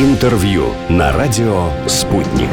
Интервью на радио «Спутник».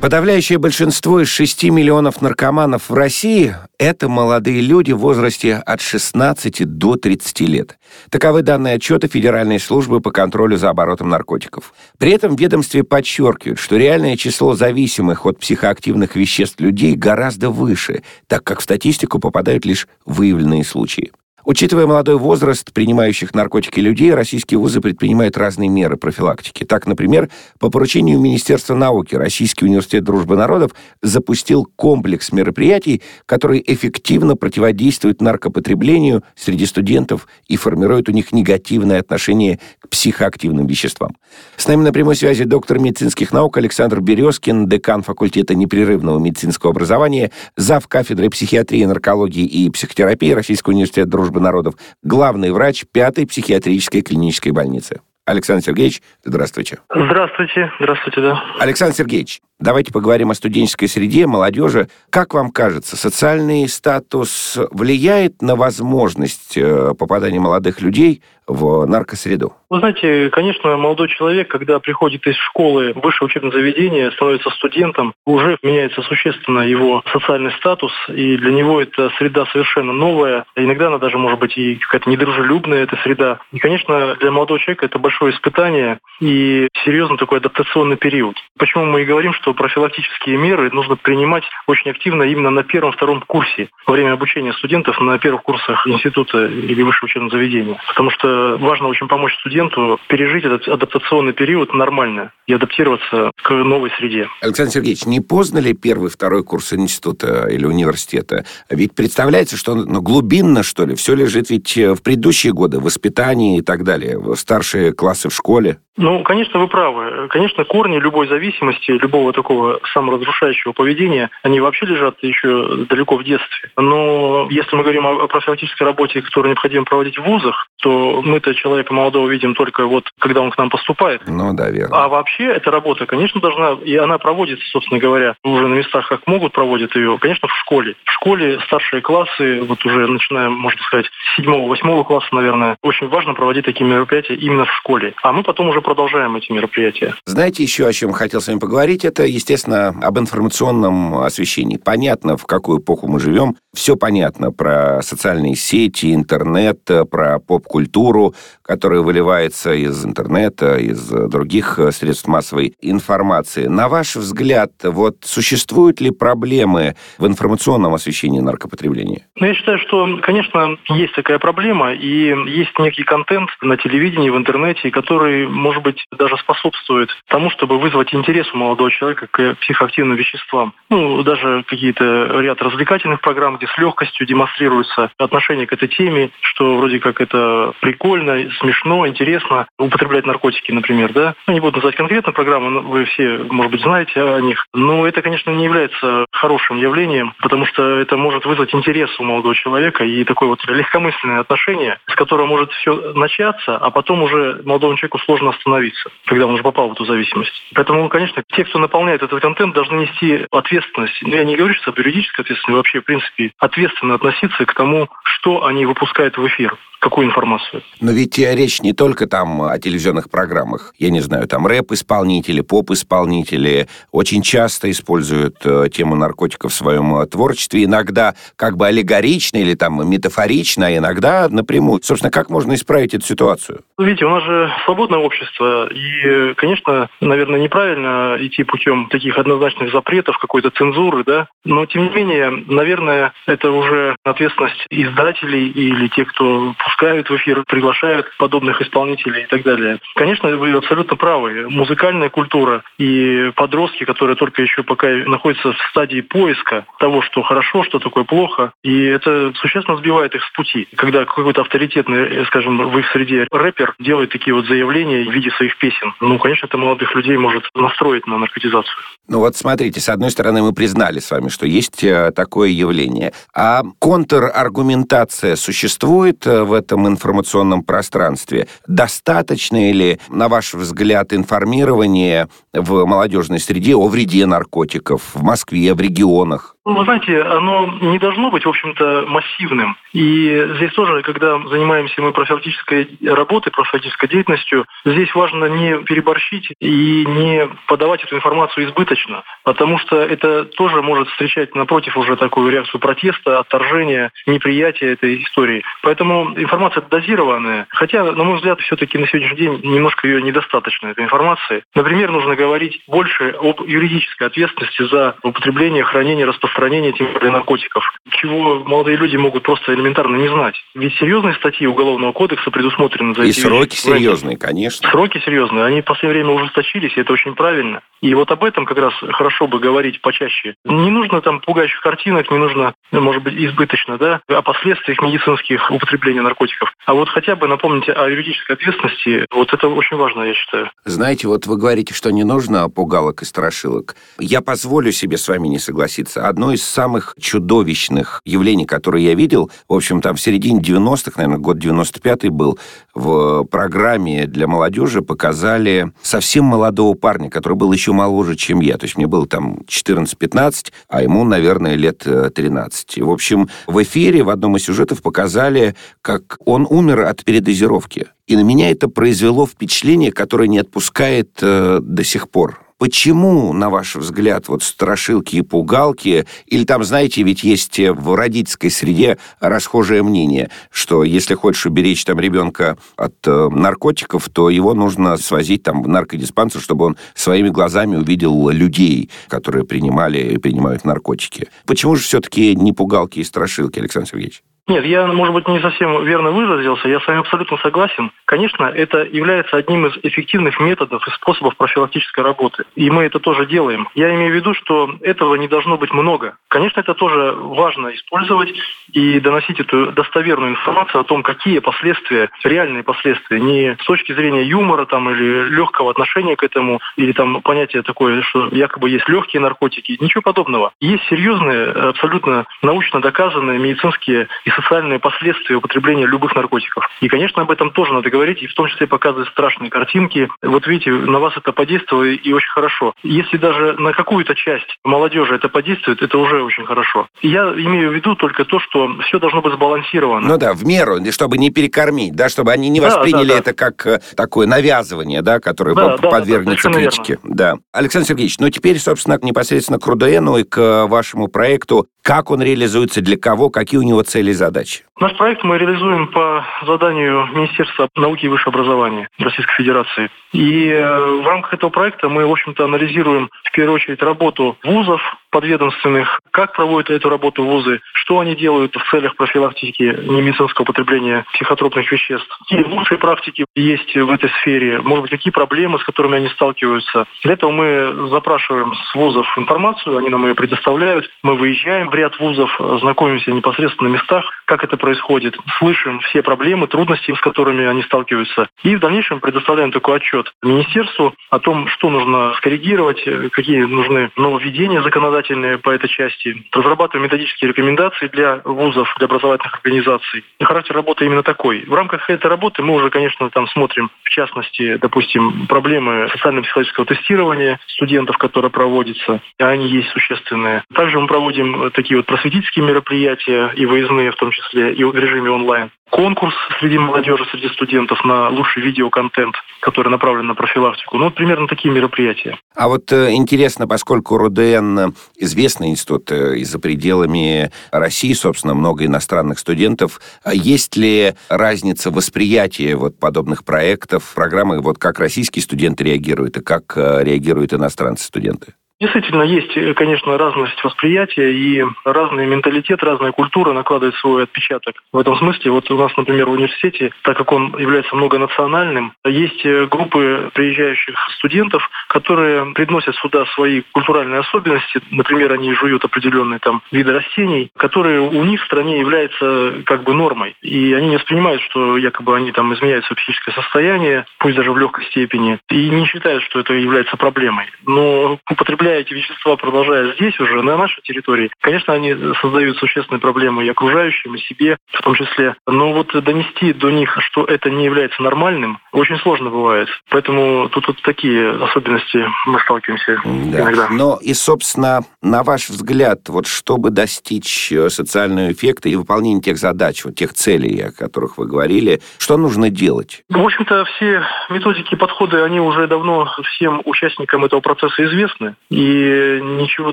Подавляющее большинство из 6 миллионов наркоманов в России – это молодые люди в возрасте от 16 до 30 лет. Таковы данные отчета Федеральной службы по контролю за оборотом наркотиков. При этом ведомстве подчеркивают, что реальное число зависимых от психоактивных веществ людей гораздо выше, так как в статистику попадают лишь выявленные случаи. Учитывая молодой возраст принимающих наркотики людей, российские вузы предпринимают разные меры профилактики. Так, например, по поручению Министерства науки Российский университет дружбы народов запустил комплекс мероприятий, которые эффективно противодействуют наркопотреблению среди студентов и формируют у них негативное отношение к психоактивным веществам. С нами на прямой связи доктор медицинских наук Александр Березкин, декан факультета непрерывного медицинского образования, зав. кафедры психиатрии, наркологии и психотерапии Российского университета дружбы дружбы народов, главный врач пятой психиатрической клинической больницы. Александр Сергеевич, здравствуйте. Здравствуйте, здравствуйте, да. Александр Сергеевич, давайте поговорим о студенческой среде, молодежи. Как вам кажется, социальный статус влияет на возможность э, попадания молодых людей в наркосреду? Вы знаете, конечно, молодой человек, когда приходит из школы в высшее учебное заведение, становится студентом, уже меняется существенно его социальный статус, и для него эта среда совершенно новая. Иногда она даже может быть и какая-то недружелюбная, эта среда. И, конечно, для молодого человека это большое испытание и серьезный такой адаптационный период. Почему мы и говорим, что профилактические меры нужно принимать очень активно именно на первом-втором курсе во время обучения студентов на первых курсах института или высшего учебного заведения. Потому что важно очень помочь студенту пережить этот адаптационный период нормально и адаптироваться к новой среде. Александр Сергеевич, не поздно ли первый, второй курс института или университета? Ведь представляется, что ну, глубинно, что ли, все лежит ведь в предыдущие годы, воспитании и так далее, старшие классы в школе. Ну, конечно, вы правы. Конечно, корни любой зависимости, любого такого саморазрушающего поведения, они вообще лежат еще далеко в детстве. Но если мы говорим о профилактической работе, которую необходимо проводить в вузах, то мы-то человека молодого видим только вот, когда он к нам поступает. Ну, да, верно. А вообще эта работа, конечно, должна, и она проводится, собственно говоря, уже на местах, как могут, проводят ее, конечно, в школе. В школе старшие классы, вот уже начиная, можно сказать, с седьмого-восьмого класса, наверное, очень важно проводить такие мероприятия именно в школе. А мы потом уже продолжаем эти мероприятия. Знаете еще, о чем хотел с вами поговорить? Это, естественно, об информационном освещении. Понятно, в какую эпоху мы живем. Все понятно про социальные сети, интернет, про поп-культуру, которая выливается из интернета, из других средств массовой информации. На ваш взгляд, вот существуют ли проблемы в информационном освещении наркопотребления? Ну, я считаю, что, конечно, есть такая проблема, и есть некий контент на телевидении, в интернете, который, может может быть, даже способствует тому, чтобы вызвать интерес у молодого человека к психоактивным веществам. Ну, даже какие-то ряд развлекательных программ, где с легкостью демонстрируется отношение к этой теме, что вроде как это прикольно, смешно, интересно употреблять наркотики, например, да. Ну, не буду называть конкретно программы, но вы все, может быть, знаете о них. Но это, конечно, не является хорошим явлением, потому что это может вызвать интерес у молодого человека и такое вот легкомысленное отношение, с которого может все начаться, а потом уже молодому человеку сложно остановиться, когда он уже попал в эту зависимость. Поэтому, конечно, те, кто наполняет этот контент, должны нести ответственность. Но я не говорю сейчас об юридической ответственности, вообще, в принципе, ответственно относиться к тому, что они выпускают в эфир какую информацию. Но ведь речь не только там о телевизионных программах. Я не знаю, там рэп-исполнители, поп-исполнители очень часто используют э, тему наркотиков в своем э, творчестве. Иногда как бы аллегорично или там метафорично, а иногда напрямую. Собственно, как можно исправить эту ситуацию? Видите, у нас же свободное общество. И, конечно, наверное, неправильно идти путем таких однозначных запретов, какой-то цензуры, да. Но, тем не менее, наверное, это уже ответственность издателей или тех, кто пускают в эфир, приглашают подобных исполнителей и так далее. Конечно, вы абсолютно правы. Музыкальная культура и подростки, которые только еще пока находятся в стадии поиска того, что хорошо, что такое плохо, и это существенно сбивает их с пути. Когда какой-то авторитетный, скажем, в их среде рэпер делает такие вот заявления в виде своих песен, ну, конечно, это молодых людей может настроить на наркотизацию. Ну вот смотрите, с одной стороны, мы признали с вами, что есть э, такое явление. А контраргументация существует э, в этом информационном пространстве? Достаточно ли, на ваш взгляд, информирования в молодежной среде о вреде наркотиков в Москве, в регионах? Ну, вы знаете, оно не должно быть, в общем-то, массивным. И здесь тоже, когда занимаемся мы профилактической работой, профилактической деятельностью, здесь важно не переборщить и не подавать эту информацию избыточно, потому что это тоже может встречать напротив уже такую реакцию протеста, отторжения, неприятия этой истории. Поэтому информация дозированная, хотя, на мой взгляд, все-таки на сегодняшний день немножко ее недостаточно, этой информации. Например, нужно говорить больше об юридической ответственности за употребление, хранение, распространение тем более наркотиков, чего молодые люди могут просто элементарно не знать. Ведь серьезные статьи Уголовного кодекса предусмотрены за И эти сроки вещи. серьезные, конечно. Сроки серьезные, они в последнее время ужесточились, и это очень правильно. И вот об этом как раз хорошо бы говорить почаще. Не нужно там пугающих картинок, не нужно, ну, может быть, избыточно, да, о последствиях медицинских употребления наркотиков. А вот хотя бы напомните о юридической ответственности, вот это очень важно, я считаю. Знаете, вот вы говорите, что не нужно пугалок и страшилок. Я позволю себе с вами не согласиться. Одно из самых чудовищных явлений, которые я видел, в общем, там в середине 90-х, наверное, год 95-й был, в программе для молодежи показали совсем молодого парня, который был еще моложе, чем я. То есть мне было там 14-15, а ему, наверное, лет э, 13. И, в общем, в эфире в одном из сюжетов показали, как он умер от передозировки. И на меня это произвело впечатление, которое не отпускает э, до сих пор. Почему, на ваш взгляд, вот страшилки и пугалки, или там, знаете, ведь есть э, в родительской среде расхожее мнение, что если хочешь уберечь там ребенка от э, наркотиков, то его нужно свозить там в наркодиспансер, чтобы он своими глазами увидел людей, которые принимали и принимают наркотики. Почему же все-таки не пугалки и страшилки, Александр Сергеевич? Нет, я, может быть, не совсем верно выразился, я с вами абсолютно согласен. Конечно, это является одним из эффективных методов и способов профилактической работы. И мы это тоже делаем. Я имею в виду, что этого не должно быть много. Конечно, это тоже важно использовать и доносить эту достоверную информацию о том, какие последствия, реальные последствия, не с точки зрения юмора там, или легкого отношения к этому, или там понятие такое, что якобы есть легкие наркотики, ничего подобного. Есть серьезные, абсолютно научно доказанные медицинские и социальные последствия употребления любых наркотиков. И, конечно, об этом тоже надо говорить, и в том числе показывать страшные картинки. Вот видите, на вас это подействовало и очень хорошо. Если даже на какую-то часть молодежи это подействует, это уже очень хорошо. Я имею в виду только то, что все должно быть сбалансировано. Ну да, в меру, чтобы не перекормить, да, чтобы они не Да, восприняли да, да. это как э, такое навязывание, да, которое Да, по- да, да, подвергнется совершенно критике. Да. Александр Сергеевич, ну теперь, собственно, непосредственно к РУДНу и к э, вашему проекту. Как он реализуется, для кого, какие у него цели и задачи? Наш проект мы реализуем по заданию Министерства науки и высшего образования Российской Федерации. И э, в рамках этого проекта мы, в общем-то, анализируем в первую очередь работу вузов подведомственных, как проводят эту работу вузы, что они делают в целях профилактики немедицинского употребления психотропных веществ. Какие лучшие практики есть в этой сфере, может быть, какие проблемы, с которыми они сталкиваются. Для этого мы запрашиваем с вузов информацию, они нам ее предоставляют. Мы выезжаем в ряд вузов, знакомимся непосредственно на местах, как это происходит, слышим все проблемы, трудности, с которыми они сталкиваются. И в дальнейшем предоставляем такой отчет министерству о том, что нужно скоррегировать, э, какие нужны нововведения законодательные по этой части. Разрабатываем методические рекомендации для вузов, для образовательных организаций. И характер работы именно такой. В рамках этой работы мы уже, конечно, там смотрим, в частности, допустим, проблемы социально-психологического тестирования студентов, которое проводится, и они есть существенные. Также мы проводим э, такие вот просветительские мероприятия и выездные в том числе, и в режиме онлайн. Конкурс среди молодежи, среди студентов на лучший видеоконтент, который направлен на профилактику. Ну, вот примерно такие мероприятия. А вот э, интересно, поскольку РУДН известный институт э, и за пределами России, собственно, много иностранных студентов, а есть ли разница восприятия вот подобных проектов, программы, вот как российские студенты реагируют и как э, реагируют иностранцы-студенты? Действительно, есть, э, конечно, разность восприятия и разный менталитет, разная культура накладывает свой отпечаток. В этом смысле, вот у нас, например, в университете, так как он является многонациональным, есть э, группы приезжающих студентов, которые приносят сюда свои культуральные особенности. Например, они жуют определенные там виды растений, которые у них в стране являются как бы нормой. И они не воспринимают, что якобы они там изменяют свое психическое состояние, пусть даже в легкой степени, и не считают, что это является проблемой. Но употребляя эти вещества, продолжая здесь уже, на нашей территории, конечно, они создают существенные проблемы и окружающим, и себе в том числе. Но вот донести до них, что это не является нормальным, очень сложно бывает. Поэтому тут вот такие особенности мы сталкиваемся да. иногда. Но и, собственно, на ваш взгляд, вот чтобы достичь э, социального эффекта и выполнения тех задач, вот тех целей, о которых вы говорили, что нужно делать? В общем-то, все методики и подходы, они уже давно всем участникам этого процесса известны. И ничего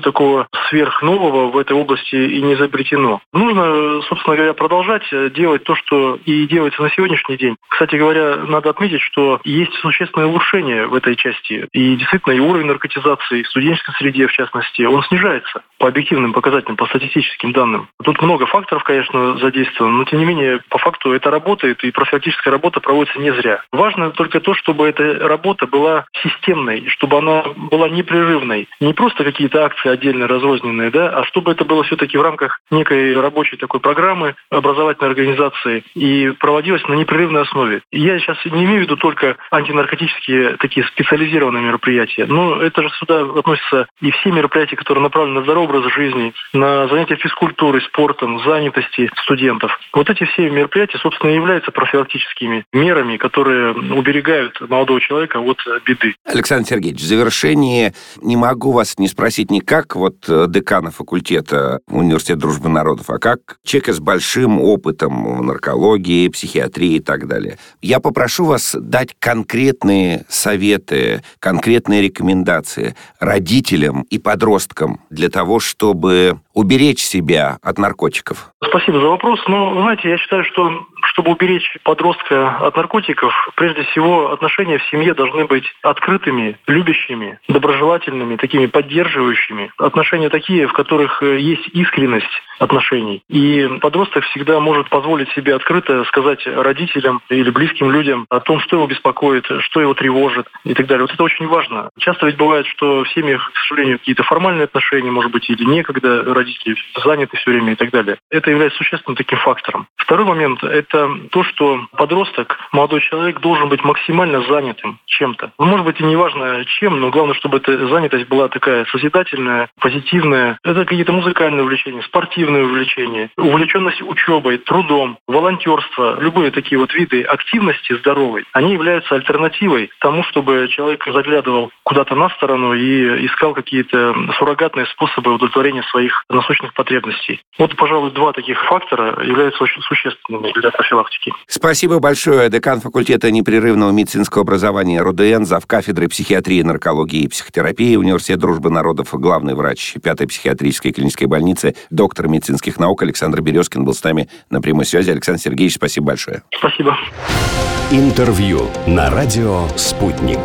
такого сверхнового в этой области и не изобретено. Нужно, собственно говоря, продолжать делать то, что и делается на сегодняшний день. Кстати говоря, надо отметить, что есть существенное улучшение в этой части. И действительно, и уровень наркотизации в студенческой среде, в частности, он снижается по объективным показателям, по статистическим данным. Тут много факторов, конечно, задействовано, но тем не менее, по факту это работает, и профилактическая работа проводится не зря. Важно только то, чтобы эта работа была системной, чтобы она была непрерывной. Не просто какие-то акции отдельно разрозненные, да, а чтобы это было все-таки в рамках некой рабочей такой программы образовательной организации и проводилось на непрерывной основе. Я сейчас не имею в виду только антинаркотические такие специализированные мероприятия, но это же сюда относятся и все мероприятия, которые направлены на здоровый образ жизни, на занятия физкультурой, спортом, занятости студентов. Вот эти все мероприятия, собственно, и являются профилактическими мерами, которые уберегают молодого человека от беды. Александр Сергеевич, в завершении не могу вас не спросить не как вот э, декана факультета Университета дружбы народов, а как человека с большим опытом в наркологии, психиатрии и так далее. Я попрошу вас дать конкретные советы, конкретные рекомендации родителям и подросткам для того, чтобы уберечь себя от наркотиков? Спасибо за вопрос. Но, знаете, я считаю, что чтобы уберечь подростка от наркотиков, прежде всего отношения в семье должны быть открытыми, любящими, доброжелательными, такими поддерживающими. Отношения такие, в которых э, есть искренность отношений. И подросток всегда может позволить себе открыто сказать родителям или близким людям о том, что его беспокоит, что его тревожит и так далее. Вот это очень важно. Часто ведь бывает, что в семьях, к сожалению, какие-то формальные отношения, может быть, или некогда родители заняты все время и так далее. Это является существенным таким фактором. Второй момент – это то, что подросток, молодой человек должен быть максимально занятым чем-то. Ну, может быть, и не важно чем, но главное, чтобы эта занятость была такая созидательная, позитивная. Это какие-то музыкальные увлечения, спортивные увлечения, увлеченность учебой, трудом, волонтерство, любые такие вот виды активности здоровой, они являются альтернативой тому, чтобы человек заглядывал куда-то на сторону и искал какие-то суррогатные способы удовлетворения своих насущных потребностей. Вот, пожалуй, два таких фактора являются очень существенными для профилактики. Спасибо большое. Декан факультета непрерывного медицинского образования РУДН, зав. кафедры психиатрии, наркологии и психотерапии Университет дружбы народов, главный врач 5-й психиатрической клинической больницы, доктор медицинских наук Александр Березкин был с нами на прямой связи. Александр Сергеевич, спасибо большое. Спасибо. Интервью на радио «Спутник».